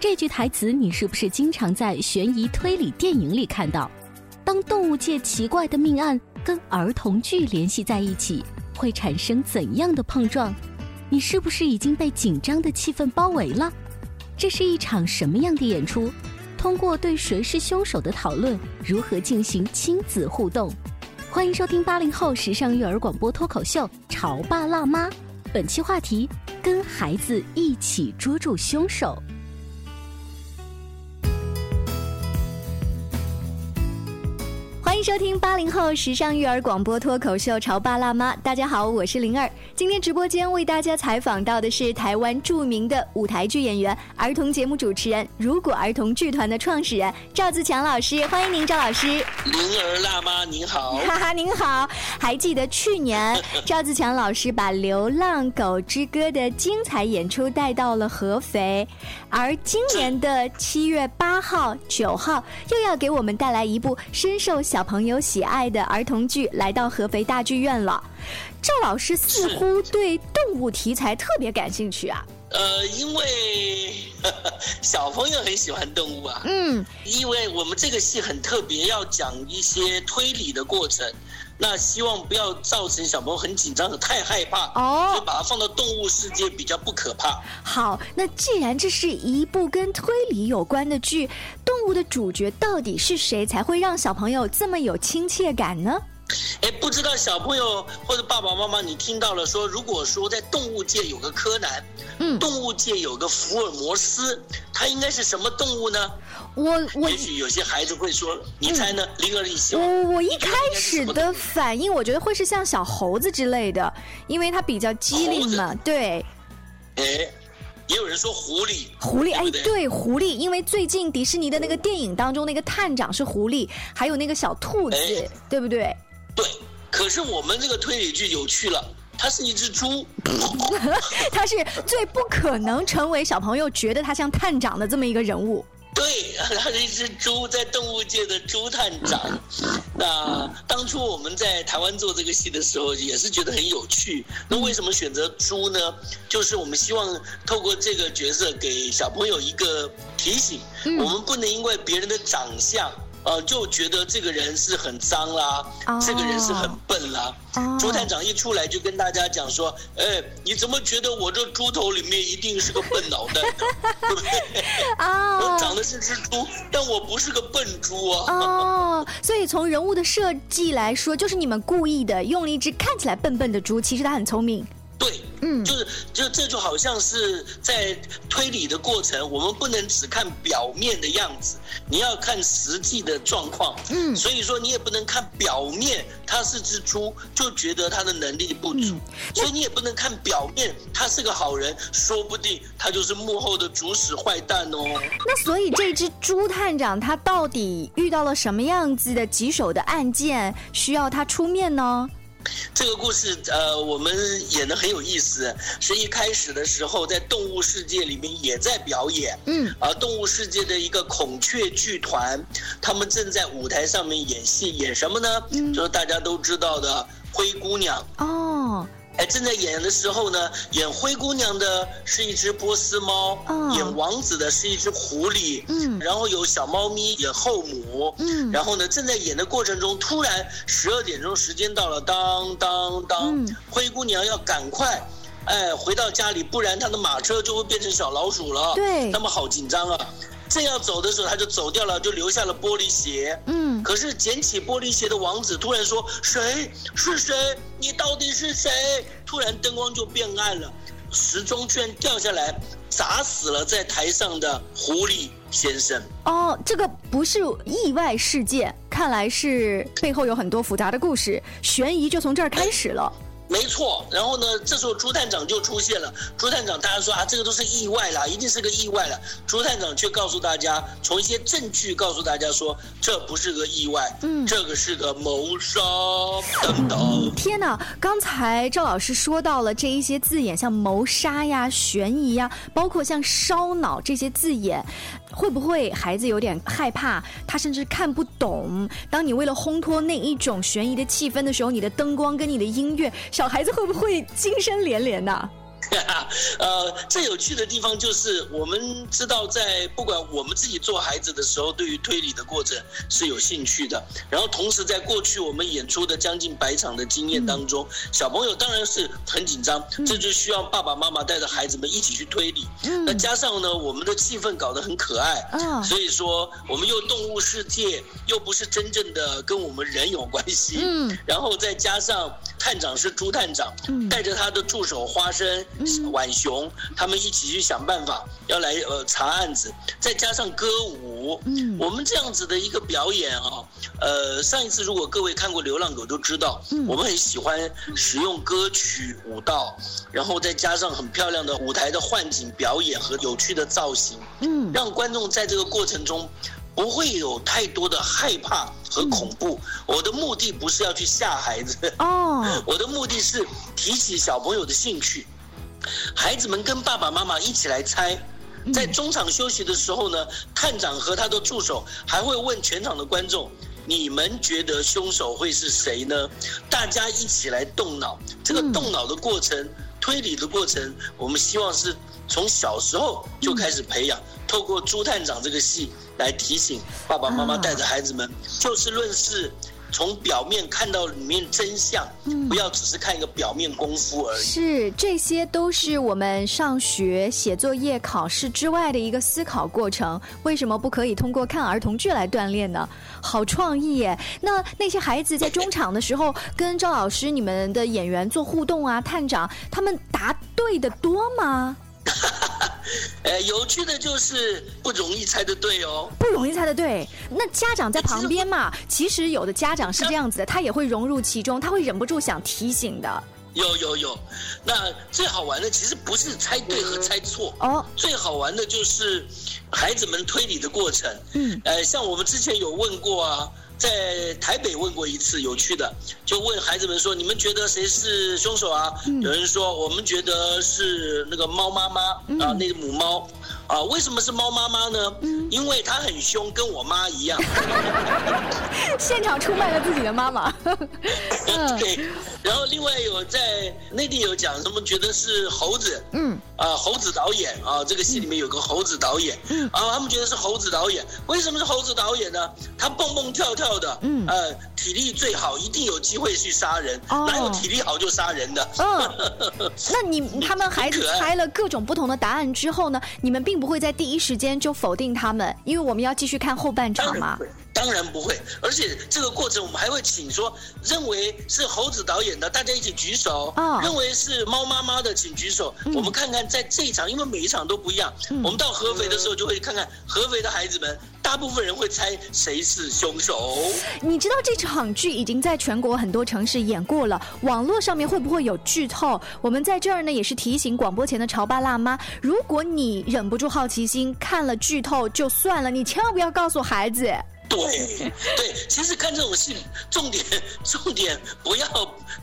这句台词你是不是经常在悬疑推理电影里看到？当动物界奇怪的命案跟儿童剧联系在一起，会产生怎样的碰撞？你是不是已经被紧张的气氛包围了？这是一场什么样的演出？通过对谁是凶手的讨论，如何进行亲子互动？欢迎收听八零后时尚育儿广播脱口秀《潮爸辣妈》，本期话题：跟孩子一起捉住凶手。收听八零后时尚育儿广播脱口秀《潮爸辣妈》，大家好，我是灵儿。今天直播间为大家采访到的是台湾著名的舞台剧演员、儿童节目主持人——如果儿童剧团的创始人赵自强老师，欢迎您，赵老师。灵儿辣妈您好，哈哈，您好。还记得去年赵自强老师把《流浪狗之歌》的精彩演出带到了合肥，而今年的七月八号、九号又要给我们带来一部深受小朋友喜爱的儿童剧，来到合肥大剧院了。赵老师似乎对动物题材特别感兴趣啊。呃，因为小朋友很喜欢动物啊。嗯，因为我们这个戏很特别，要讲一些推理的过程，那希望不要造成小朋友很紧张、的太害怕哦，就把它放到动物世界比较不可怕。好，那既然这是一部跟推理有关的剧，动物的主角到底是谁才会让小朋友这么有亲切感呢？哎，不知道小朋友或者爸爸妈妈，你听到了说，如果说在动物界有个柯南，嗯，动物界有个福尔摩斯，他应该是什么动物呢？我我也许有些孩子会说，你猜呢？灵儿，你喜欢？我我一开始的反应，我觉得会是像小猴子之类的，因为它比较机灵嘛。对。哎，也有人说狐狸。狐狸，哎，对，狐狸，因为最近迪士尼的那个电影当中，那个探长是狐狸，还有那个小兔子，对不对？对，可是我们这个推理剧有趣了，它是一只猪，它是最不可能成为小朋友觉得它像探长的这么一个人物。对，它是一只猪，在动物界的猪探长。那当初我们在台湾做这个戏的时候，也是觉得很有趣。那为什么选择猪呢？就是我们希望透过这个角色给小朋友一个提醒：我们不能因为别人的长相。呃，就觉得这个人是很脏啦，这个人是很笨啦。朱探长一出来就跟大家讲说：“哎，你怎么觉得我这猪头里面一定是个笨脑袋？对不对？啊，我长得是只猪，但我不是个笨猪啊。”哦，所以从人物的设计来说，就是你们故意的用了一只看起来笨笨的猪，其实它很聪明。对，嗯，就是，就这就好像是在推理的过程，我们不能只看表面的样子，你要看实际的状况，嗯，所以说你也不能看表面，他是只猪就觉得他的能力不足，所以你也不能看表面，他是个好人，说不定他就是幕后的主使坏蛋哦。那所以这只猪探长他到底遇到了什么样子的棘手的案件，需要他出面呢？这个故事，呃，我们演的很有意思。是一开始的时候，在动物世界里面也在表演，嗯，而动物世界的一个孔雀剧团，他们正在舞台上面演戏，演什么呢？就是大家都知道的灰姑娘。哦。哎，正在演的时候呢，演灰姑娘的是一只波斯猫，哦演王子的是一只狐狸，嗯然后有小猫咪演后母，嗯然后呢，正在演的过程中，突然十二点钟时间到了，当当当，嗯灰姑娘要赶快。哎，回到家里，不然她的马车就会变成小老鼠了。对他们好紧张啊！正要走的时候，他就走掉了，就留下了玻璃鞋。嗯可是捡起玻璃鞋的王子突然说：“谁是谁？你到底是谁？”突然灯光就变暗了，时钟居然掉下来，砸死了在台上的狐狸先生。哦，这个不是意外事件，看来是背后有很多复杂的故事，悬疑就从这儿开始了。没错，然后呢，这时候朱探长就出现了。朱探长，大家说啊，这个都是意外啦，一定是个意外了。朱探长却告诉大家，从一些证据告诉大家说，这不是个意外，嗯这个是个谋杀。等等，天哪！刚才赵老师说到了这一些字眼，像谋杀呀、悬疑呀，包括像烧脑这些字眼，会不会孩子有点害怕？他甚至看不懂。当你为了烘托那一种悬疑的气氛的时候，你的灯光跟你的音乐，小孩子会不会惊声连连呢？呃，最有趣的地方就是，我们知道，在不管我们自己做孩子的时候，对于推理的过程是有兴趣的。然后，同时在过去我们演出的将近百场的经验当中，小朋友当然是很紧张，这就需要爸爸妈妈带着孩子们一起去推理。嗯那加上呢，我们的气氛搞得很可爱，啊所以说我们又动物世界，又不是真正的跟我们人有关系。嗯然后再加上探长是朱探长，嗯带着他的助手花生、浣熊，他们一起去想办法要来呃查案子，再加上歌舞，嗯。我们这样子的一个表演啊，呃，上一次如果各位看过《流浪狗》都知道，嗯。我们很喜欢使用歌曲、舞蹈，然后再加上很漂亮的舞台的幻景表演和有趣的造型，嗯。让观众在这个过程中不会有太多的害怕和恐怖。我的目的不是要去吓孩子，哦，我的目的是提起小朋友的兴趣，孩子们跟爸爸妈妈一起来猜。在中场休息的时候呢，探长和他的助手还会问全场的观众：“你们觉得凶手会是谁呢？”大家一起来动脑。这个动脑的过程、推理的过程，我们希望是从小时候就开始培养，透过朱探长这个戏来提醒爸爸妈妈啊带着孩子们，就事论事。从表面看到里面真相，不要只是看一个表面功夫而已。是，这些都是我们上学、写作业、考试之外的一个思考过程。为什么不可以通过看儿童剧来锻炼呢？好创意耶！那那些孩子在中场的时候 跟赵老师、你们的演员做互动啊，探长他们答对的多吗？呃，有趣的就是不容易猜得对哦。不容易猜得对。那家长在旁边嘛，其实有的家长是这样子的，他也会融入其中，他会忍不住想提醒的。有有有，那最好玩的其实不是猜对和猜错，哦，最好玩的就是孩子们推理的过程。嗯，呃，像我们之前有问过啊，在台北问过一次，有趣的，就问孩子们说：“你们觉得谁是凶手啊？”有人说：“我们觉得是那个猫妈妈啊，那个母猫啊。为什么是猫妈妈呢？因为它很凶，跟我妈一样。现场出卖了自己的妈妈。嗯对，然后另外有在内地有讲什么，觉得是猴子。嗯啊，猴子导演啊，这个戏里面有个猴子导演，嗯啊，他们觉得是猴子导演，为什么是猴子导演呢？他蹦蹦跳跳的，嗯。呃，体力最好，一定有机会去杀人，哦。哪有体力好就杀人的？嗯，那你他们孩子很可爱猜了各种不同的答案之后呢，你们并不会在第一时间就否定他们，因为我们要继续看后半场嘛当然不。会，而且这个过程我们还会请说，认为是猴子导演的，大家一起举手；哦认为是猫妈妈的，请举手。我们看看在这一场，因为每一场都不一样，我们到合肥的时候就会看看合肥的孩子们，大部分人会猜谁是凶手。你知道这场剧已经在全国很多城市演过了，网络上面会不会有剧透？我们在这儿呢也是提醒广播前的潮爸辣妈，如果你忍不住好奇心看了剧透就算了，你千万不要告诉孩子。对对，其实看这种戏，重点 重点不要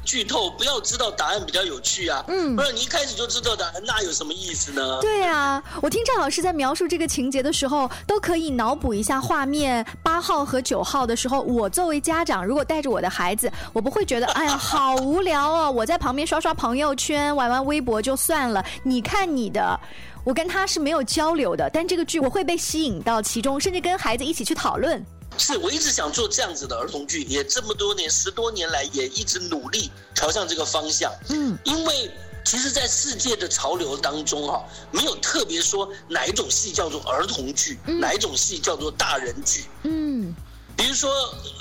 剧透，不要知道答案比较有趣啊。嗯，不然你一开始就知道答案，那有什么意思呢？对啊，我听赵老师在描述这个情节的时候，都可以脑补一下画面。八号和九号的时候，我作为家长，如果带着我的孩子，我不会觉得哎呀好无聊哦，我在旁边刷刷朋友圈、玩玩微博就算了。你看你的。我跟他是没有交流的，但这个剧我会被吸引到其中，甚至跟孩子一起去讨论。是我一直想做这样子的儿童剧，也这么多年十多年来也一直努力朝向这个方向。嗯，因为其实，在世界的潮流当中哈，没有特别说哪一种戏叫做儿童剧，哪一种戏叫做大人剧。嗯，比如说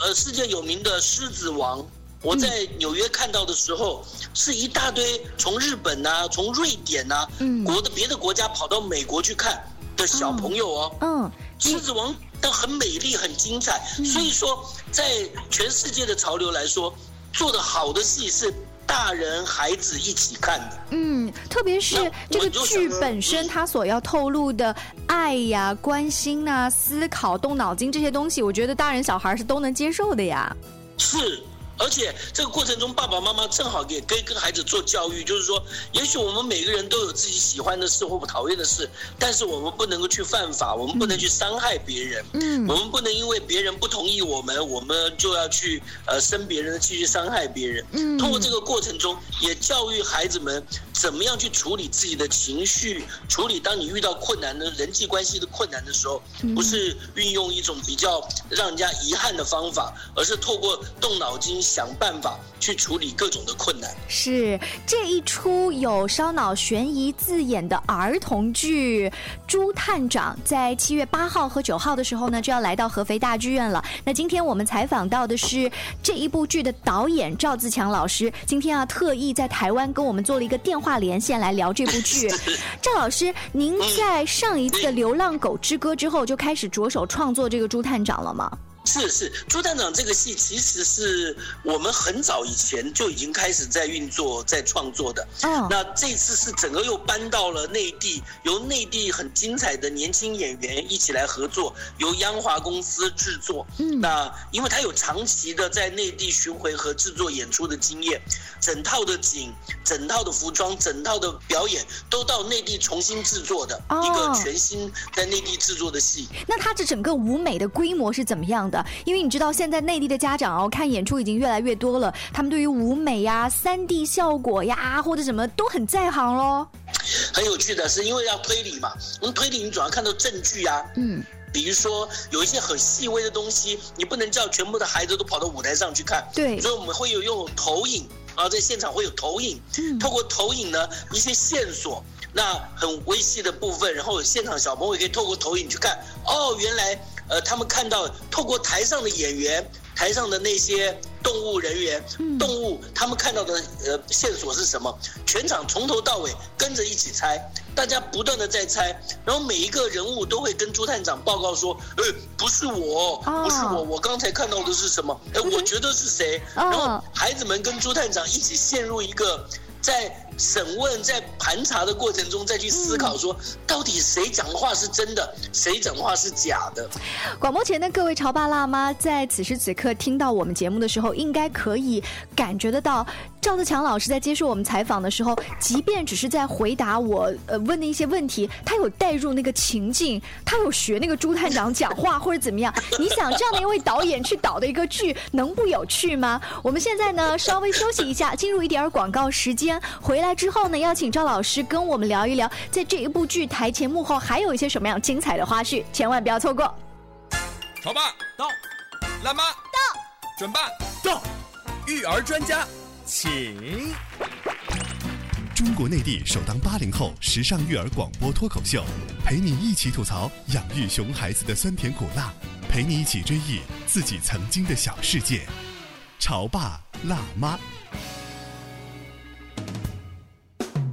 呃，世界有名的《狮子王》。我在纽约看到的时候，是一大堆从日本呐、从瑞典呐、国的别的国家跑到美国去看的小朋友哦。嗯，狮子王都很美丽、很精彩。所以说，在全世界的潮流来说，做的好的戏是大人孩子一起看的。嗯，特别是这个剧本身，它所要透露的爱呀、关心呐、思考、动脑筋这些东西，我觉得大人小孩是都能接受的呀。是。而且这个过程中，爸爸妈妈正好也可以跟孩子做教育，就是说，也许我们每个人都有自己喜欢的事或不讨厌的事，但是我们不能够去犯法，我们不能去伤害别人，嗯，我们不能因为别人不同意我们，我们就要去呃生别人的气去伤害别人。嗯，通过这个过程中，也教育孩子们怎么样去处理自己的情绪，处理当你遇到困难的人际关系的困难的时候，不是运用一种比较让人家遗憾的方法，而是透过动脑筋。想办法去处理各种的困难。是这一出有烧脑悬疑字眼的儿童剧《朱探长》，在七月八号和九号的时候呢，就要来到合肥大剧院了。那今天我们采访到的是这一部剧的导演赵自强老师，今天啊特意在台湾跟我们做了一个电话连线来聊这部剧。赵老师，您在上一次《流浪狗之歌》之后就开始着手创作这个朱探长了吗？是是，朱探长这个戏其实是我们很早以前就已经开始在运作、在创作的。嗯，那这次是整个又搬到了内地，由内地很精彩的年轻演员一起来合作，由央华公司制作。嗯，那因为他有长期的在内地巡回和制作演出的经验，整套的景、整套的服装、整套的表演都到内地重新制作的一个全新在内地制作的戏。那它这整个舞美的规模是怎么样的？因为你知道，现在内地的家长哦，看演出已经越来越多了，他们对于舞美呀、三 D 效果呀或者什么都很在行喽。很有趣的是，因为要推理嘛，我们推理你总要看到证据啊，嗯，比如说有一些很细微的东西，你不能叫全部的孩子都跑到舞台上去看，对，所以我们会有用投影啊，在现场会有投影，透过投影呢一些线索，那很微细的部分，然后现场小朋友可以透过投影去看，哦，原来。呃，他们看到透过台上的演员，台上的那些动物人员，动物，他们看到的呃线索是什么？全场从头到尾跟着一起猜，大家不断的在猜，然后每一个人物都会跟朱探长报告说，呃，不是我，不是我，我刚才看到的是什么？哎，我觉得是谁？然后孩子们跟朱探长一起陷入一个在。审问在盘查的过程中，再去思考说，到底谁讲的话是真的，谁讲的话是假的。广播前的各位潮爸辣妈，在此时此刻听到我们节目的时候，应该可以感觉得到，赵自强老师在接受我们采访的时候，即便只是在回答我呃问的一些问题，他有带入那个情境，他有学那个朱探长讲话或者怎么样。你想这样的一位导演去导的一个剧，能不有趣吗？我们现在呢稍微休息一下，进入一点广告时间，回来。之后呢，邀请赵老师跟我们聊一聊，在这一部剧台前幕后还有一些什么样精彩的花絮，千万不要错过。潮爸到，辣妈到，准爸到，育儿专家请。中国内地首档八零后时尚育儿广播脱口秀，陪你一起吐槽养育熊孩子的酸甜苦辣，陪你一起追忆自己曾经的小世界。潮爸辣妈。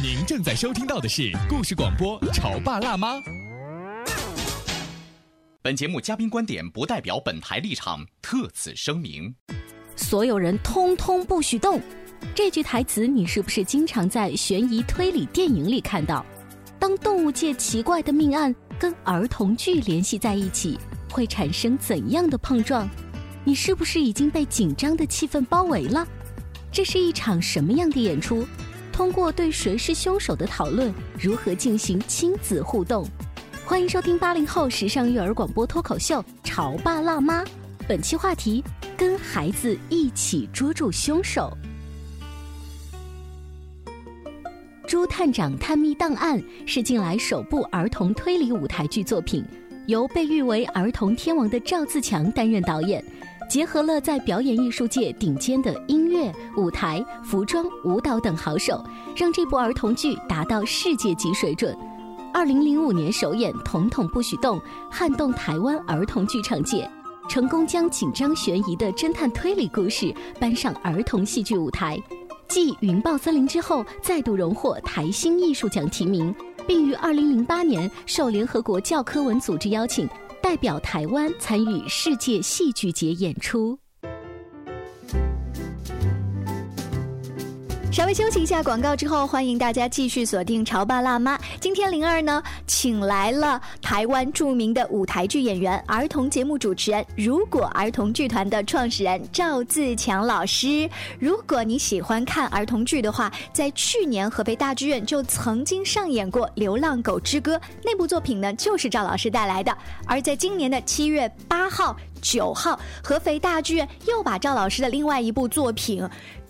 您正在收听到的是故事广播《潮爸辣妈》。本节目嘉宾观点不代表本台立场，特此声明。所有人通通不许动。这句台词你是不是经常在悬疑推理电影里看到？当动物界奇怪的命案跟儿童剧联系在一起，会产生怎样的碰撞？你是不是已经被紧张的气氛包围了？这是一场什么样的演出？通过对谁是凶手的讨论，如何进行亲子互动？欢迎收听八零后时尚育儿广播脱口秀《潮爸辣妈》，本期话题：跟孩子一起捉住凶手。《朱探长探秘档案》是近来首部儿童推理舞台剧作品，由被誉为儿童天王的赵自强担任导演，结合了在表演艺术界顶尖的音乐、舞台、服装、舞蹈等好手，让这部儿童剧达到世界级水准。二零零五年首演《统统不许动》，撼动台湾儿童剧场界，成功将紧张悬疑的侦探推理故事搬上儿童戏剧舞台。继《云豹森林》之后，再度荣获台新艺术奖提名，并于二零零八年受联合国教科文组织邀请，代表台湾参与世界戏剧节演出。稍微休息一下广告之后，欢迎大家继续锁定《潮爸辣妈》。今天灵儿呢，请来了台湾著名的舞台剧演员、儿童节目主持人——如果儿童剧团的创始人赵自强老师。如果你喜欢看儿童剧的话，在去年合肥大剧院就曾经上演过《流浪狗之歌》，那部作品呢，就是赵老师带来的。而在今年的七月八号、九号，合肥大剧院又把赵老师的另外一部作品。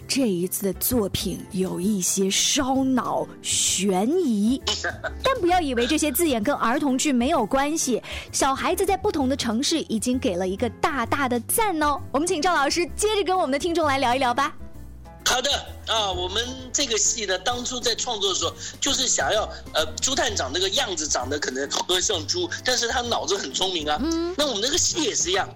这一次的作品有一些烧脑、悬疑，但不要以为这些字眼跟儿童剧没有关系。小孩子在不同的城市已经给了一个大大的赞哦。我们请赵老师接着跟我们的听众来聊一聊吧。好的啊，我们这个戏呢，当初在创作的时候，就是想要呃，朱探长那个样子长得可能和像猪，但是他脑子很聪明啊。嗯，那我们那个戏也是一样。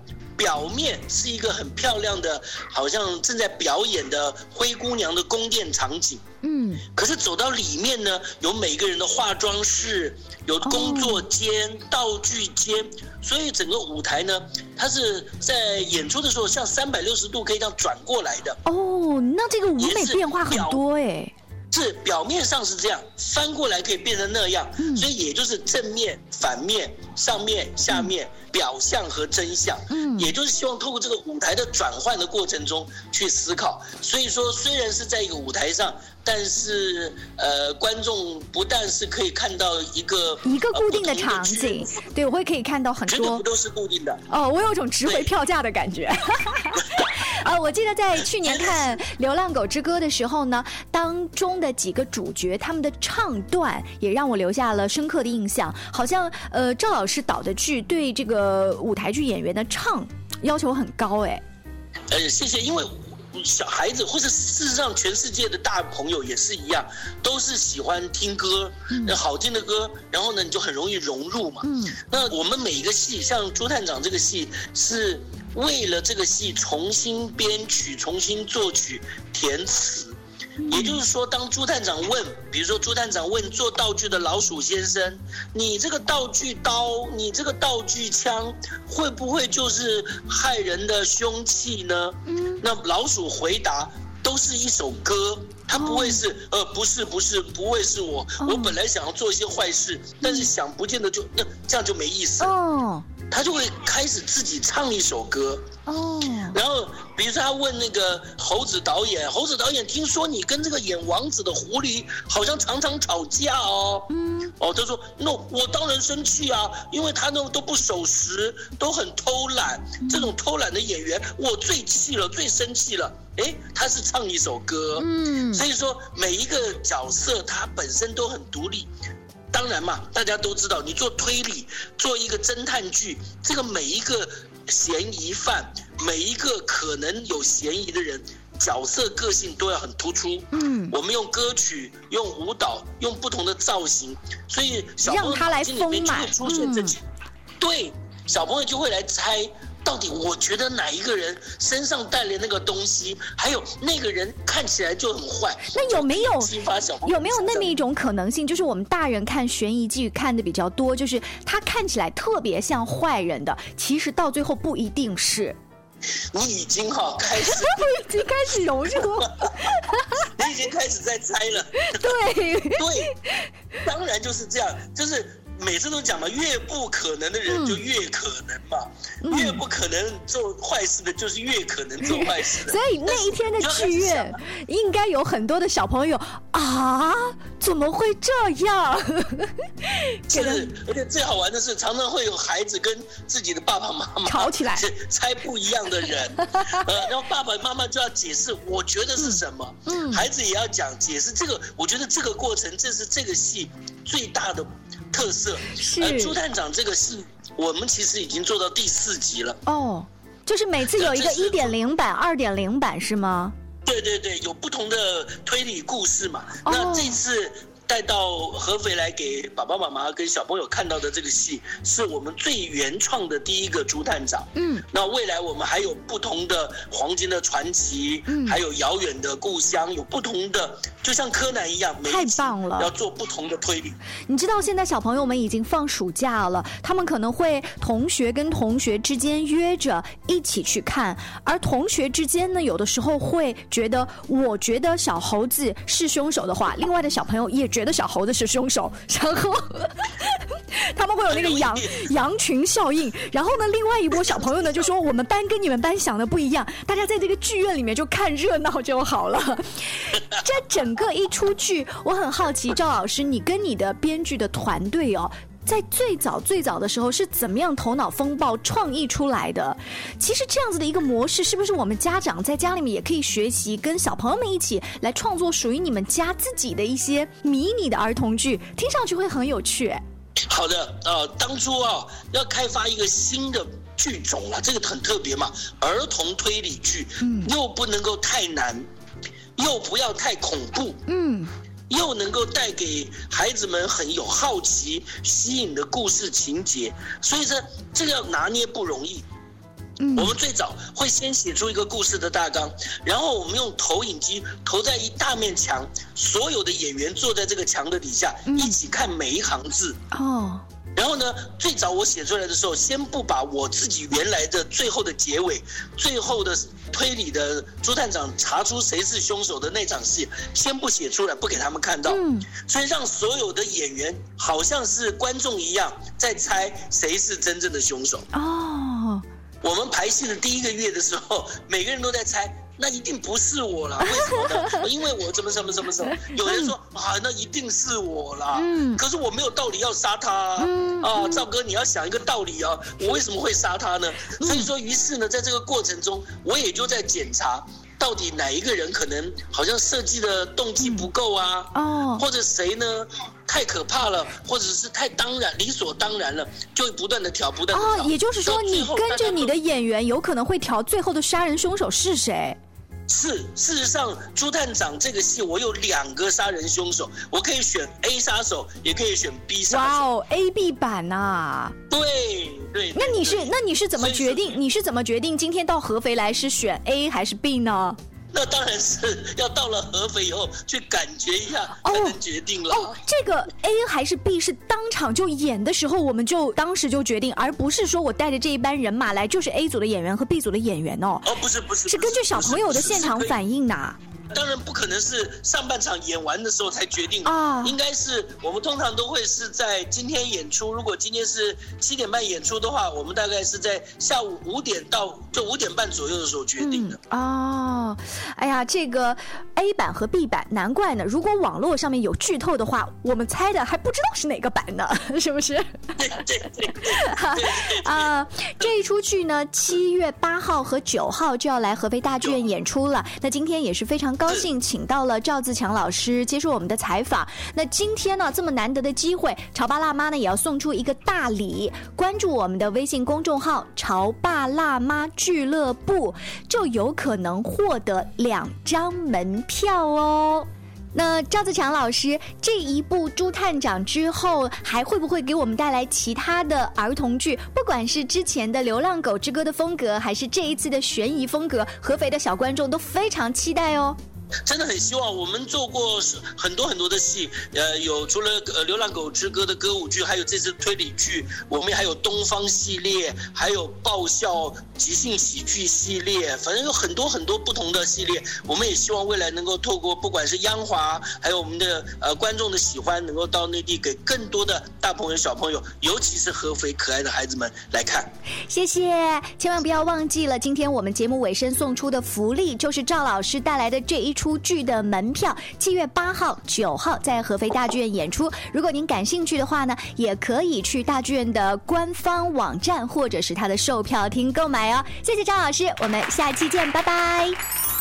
表面是一个很漂亮的，好像正在表演的灰姑娘的宫殿场景。嗯，可是走到里面呢，有每个人的化妆室，有工作间、道具间，所以整个舞台呢，它是在演出的时候像三百六十度可以这样转过来的。哦，那这个舞美变化很多哎。是表面上是这样，翻过来可以变成那样，所以也就是正面、反面、上面、下面。表象和真相，嗯，也就是希望透过这个舞台的转换的过程中去思考。所以说，虽然是在一个舞台上，但是呃，观众不但是可以看到一个一个固定的场景，对我会可以看到很多，不都是固定的。哦，我有种值回票价的感觉。呃，我记得在去年看《流浪狗之歌》的时候呢，当中的几个主角他们的唱段也让我留下了深刻的印象。好像呃，赵老师导的剧对这个舞台剧演员的唱要求很高哎。呃，谢谢，因为小孩子或者事实上全世界的大朋友也是一样，都是喜欢听歌，好听的歌，然后呢你就很容易融入嘛。嗯。那我们每一个戏，像朱探长这个戏是。为了这个戏重新编曲、重新作曲、填词，也就是说，当朱探长问，比如说朱探长问做道具的老鼠先生：“你这个道具刀，你这个道具枪，会不会就是害人的凶器呢？”那老鼠回答：“都是一首歌，它不会是……呃，不是，不是，不会是我。我本来想要做一些坏事，但是想不见得就那这样就没意思了。”他就会开始自己唱一首歌。哦，然后比如说他问那个猴子导演，猴子导演听说你跟这个演王子的狐狸好像常常吵架哦，嗯，哦，他说那我当然生气啊，因为他那都不守时，都很偷懒，这种偷懒的演员我最气了，最生气了。哎，他是唱一首歌，嗯，所以说每一个角色他本身都很独立。当然嘛，大家都知道，你做推理，做一个侦探剧，这个每一个嫌疑犯，每一个可能有嫌疑的人，角色个性都要很突出。嗯，我们用歌曲、用舞蹈、用不同的造型，所以小朋友心里面就会出现这几，对，小朋友就会来猜到底我觉得哪一个人身上带了那个东西，还有那个人看起来就很坏。那有没有有没有那么一种可能性，就是我们大人看悬疑剧看的比较多，就是他看起来特别像坏人的，其实到最后不一定是。你已经哈开始，我已经开始融入，你已经开始在猜了。对，对，当然就是这样，就是每次都讲嘛，越不可能的人就越可能嘛，嗯。越不可能做坏事的，就是越可能做坏事的。所以那一天的剧院应该有很多的小朋友啊，怎么会这样？是，而且最好玩的是，常常会有孩子跟自己的爸爸妈妈吵起来。是 猜不一样的人，呃，然后爸爸妈妈就要解释，我觉得是什么，嗯。孩子也要讲解释这个，我觉得这个过程，正是这个戏最大的特色。是呃，朱探长这个是，我们其实已经做到第四集了。哦，就是每次有一个一点零版、二点零版是吗？对对对，有不同的推理故事嘛。哦那这次带到合肥来给爸爸妈妈跟小朋友看到的这个戏，是我们最原创的第一个朱探长。嗯，那未来我们还有不同的黄金的传奇，嗯还有遥远的故乡，有不同的，就像柯南一样，太棒了要做不同的推理。你知道现在小朋友们已经放暑假了，他们可能会同学跟同学之间约着一起去看，而同学之间呢，有的时候会觉得，我觉得小猴子是凶手的话，另外的小朋友也觉得小猴子是凶手，然后他们会有那个羊 羊群效应，然后呢，另外一波小朋友呢就说我们班跟你们班想的不一样，大家在这个剧院里面就看热闹就好了。这整个一出剧，我很好奇，赵老师，你跟你的编剧的团队哦。在最早最早的时候是怎么样头脑风暴创意出来的？其实这样子的一个模式，是不是我们家长在家里面也可以学习，跟小朋友们一起来创作属于你们家自己的一些迷你的儿童剧，听上去会很有趣。哎好的，呃，当初啊要开发一个新的剧种啊，这个很特别嘛，儿童推理剧，嗯又不能够太难，又不要太恐怖，嗯，又能够带给孩子们很有好奇、吸引的故事情节，所以说这个要拿捏不容易。嗯我们最早会先写出一个故事的大纲，然后我们用投影机投在一大面墙，所有的演员坐在这个墙的底下，嗯一起看每一行字。哦，然后呢，最早我写出来的时候，先不把我自己原来的最后的结尾、最后的推理的朱探长查出谁是凶手的那场戏，先不写出来，不给他们看到。嗯，所以让所有的演员好像是观众一样，在猜谁是真正的凶手。哦，我们排戏的第一个月的时候，每个人都在猜，那一定不是我啦，为什么呢？因为我怎么怎么怎么什么，有人说啊，那一定是我啦。嗯可是我没有道理要杀他啊。嗯啊，赵哥，你要想一个道理啊，我为什么会杀他呢？嗯所以说，于是呢，在这个过程中，我也就在检查。到底哪一个人可能好像设计的动机不够啊？哦或者谁呢？太可怕了，或者是太当然、理所当然了，就会不断的调，不断的哦。，也就是说，你跟着你的演员，有可能会调最后的杀人凶手是谁？是，事实上，朱探长这个戏我有两个杀人凶手，我可以选 A 杀手，也可以选 B 杀手。哇哦，A B 版呐、对对。那你是那你是怎么决定？你是怎么决定今天到合肥来是选 A 还是 B 呢？那当然是要到了合肥以后去感觉一下才能决定了。哦，这个 A 还是 B 是当场就演的时候，我们就当时就决定，而不是说我带着这一班人马来，就是 A 组的演员和 B 组的演员哦，哦，不是不是，是根据小朋友的现场。反应呐。当然不可能是上半场演完的时候才决定啊应该是我们通常都会是在今天演出。如果今天是七点半演出的话，我们大概是在下午五点到就五点半左右的时候决定的。哦，哎呀，这个 A 版和 B 版，难怪呢。如果网络上面有剧透的话，我们猜的还不知道是哪个版呢，是不是？啊、这一出剧呢，七月八号和九号就要来合肥大剧院演出了。那今天也是非常高兴，请到了赵自强老师接受我们的采访。那今天呢，这么难得的机会，潮爸辣妈呢也要送出一个大礼。关注我们的微信公众号“潮爸辣妈俱乐部”，就有可能获得两张门票哦。那赵自强老师这一部《朱探长》之后，还会不会给我们带来其他的儿童剧？不管是之前的《流浪狗之歌》的风格，还是这一次的悬疑风格，合肥的小观众都非常期待哦。真的很希望我们做过很多很多的戏，呃，有除了呃《流浪狗之歌》的歌舞剧，还有这次推理剧，我们还有东方系列，还有爆笑即兴喜剧系列，反正有很多很多不同的系列。我们也希望未来能够透过不管是央华，还有我们的呃观众的喜欢，能够到内地给更多的大朋友小朋友，尤其是合肥可爱的孩子们来看。谢谢，千万不要忘记了，今天我们节目尾声送出的福利，就是赵老师带来的这一出。出剧的门票，七月八号、九号在合肥大剧院演出。如果您感兴趣的话呢，也可以去大剧院的官方网站或者是它的售票厅购买哦。谢谢张老师，我们下期见，拜拜。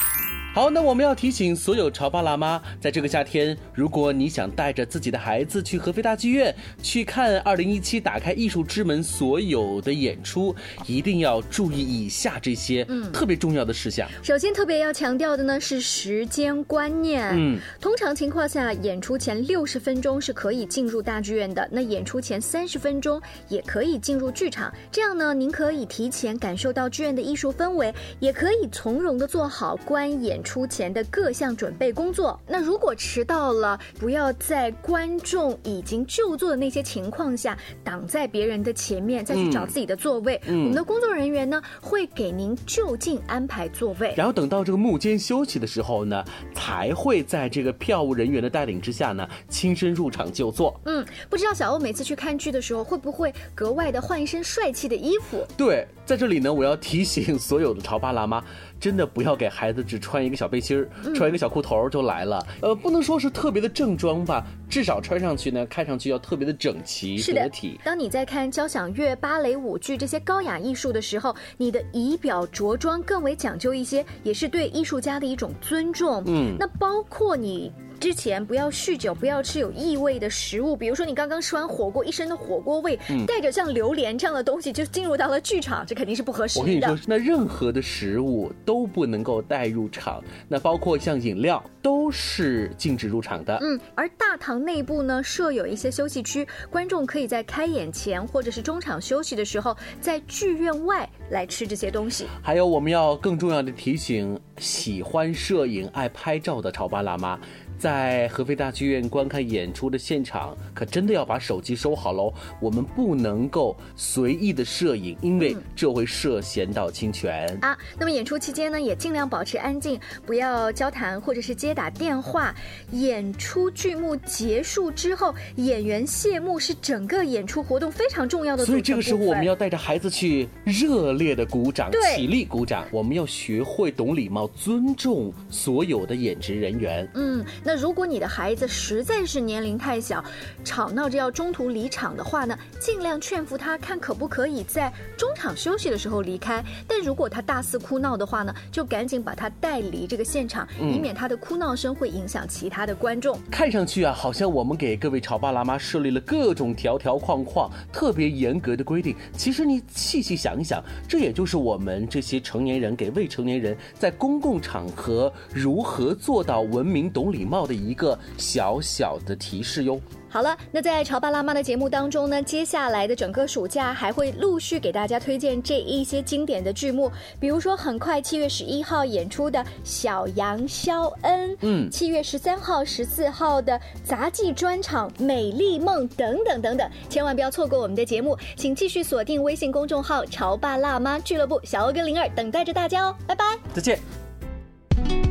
好，那我们要提醒所有潮爸辣妈，在这个夏天，如果你想带着自己的孩子去合肥大剧院去看二零一七打开艺术之门所有的演出，一定要注意以下这些嗯特别重要的事项。首先，特别要强调的呢是时间观念。嗯，通常情况下，演出前六十分钟是可以进入大剧院的，那演出前三十分钟也可以进入剧场。这样呢，您可以提前感受到剧院的艺术氛围，也可以从容的做好观演。出前的各项准备工作。那如果迟到了，不要在观众已经就座的那些情况下挡在别人的前面，再去找自己的座位。我们的工作人员呢会给您就近安排座位，然后等到这个幕间休息的时候呢，才会在这个票务人员的带领之下呢，亲身入场就座。嗯，不知道小欧每次去看剧的时候会不会格外的换一身帅气的衣服？对，在这里呢，我要提醒所有的潮爸辣妈。真的不要给孩子只穿一个小背心儿，穿一个小裤头就来了。呃，不能说是特别的正装吧，至少穿上去呢，看上去要特别的整齐得体。当你在看交响乐、芭蕾舞剧这些高雅艺术的时候，你的仪表着装更为讲究一些，也是对艺术家的一种尊重。嗯，那包括你。之前不要酗酒，不要吃有异味的食物，比如说你刚刚吃完火锅，一身的火锅味，带着像榴莲这样的东西就进入到了剧场，这肯定是不合适的。我跟你说，那任何的食物都不能够带入场，那包括像饮料都是禁止入场的。嗯，而大堂内部呢设有一些休息区，观众可以在开演前或者是中场休息的时候，在剧院外来吃这些东西。还有，我们要更重要的提醒喜欢摄影、爱拍照的潮爸辣妈。在合肥大剧院观看演出的现场，可真的要把手机收好喽。我们不能够随意的摄影，因为这会涉嫌到侵权啊。那么演出期间呢，也尽量保持安静，不要交谈或者是接打电话。演出剧目结束之后，演员谢幕是整个演出活动非常重要的。所以这个时候我们要带着孩子去热烈的鼓掌，起立鼓掌。我们要学会懂礼貌，尊重所有的演职人员。嗯，那。那如果你的孩子实在是年龄太小，吵闹着要中途离场的话呢，尽量劝服他，看可不可以在中场休息的时候离开。但如果他大肆哭闹的话呢，就赶紧把他带离这个现场，以免他的哭闹声会影响其他的观众。看上去啊，好像我们给各位潮爸辣妈设立了各种条条框框、特别严格的规定。其实你细细想一想，这也就是我们这些成年人给未成年人在公共场合如何做到文明、懂礼貌。的一个小小的提示哟。好了，那在潮爸辣妈的节目当中呢，接下来的整个暑假还会陆续给大家推荐这一些经典的剧目，比如说很快七月十一号演出的《小羊肖恩》，嗯，七月十三号、十四号的杂技专场《美丽梦》等等等等，千万不要错过我们的节目，请继续锁定微信公众号“潮爸辣妈俱乐部”，小欧跟灵儿等待着大家哦，拜拜，再见。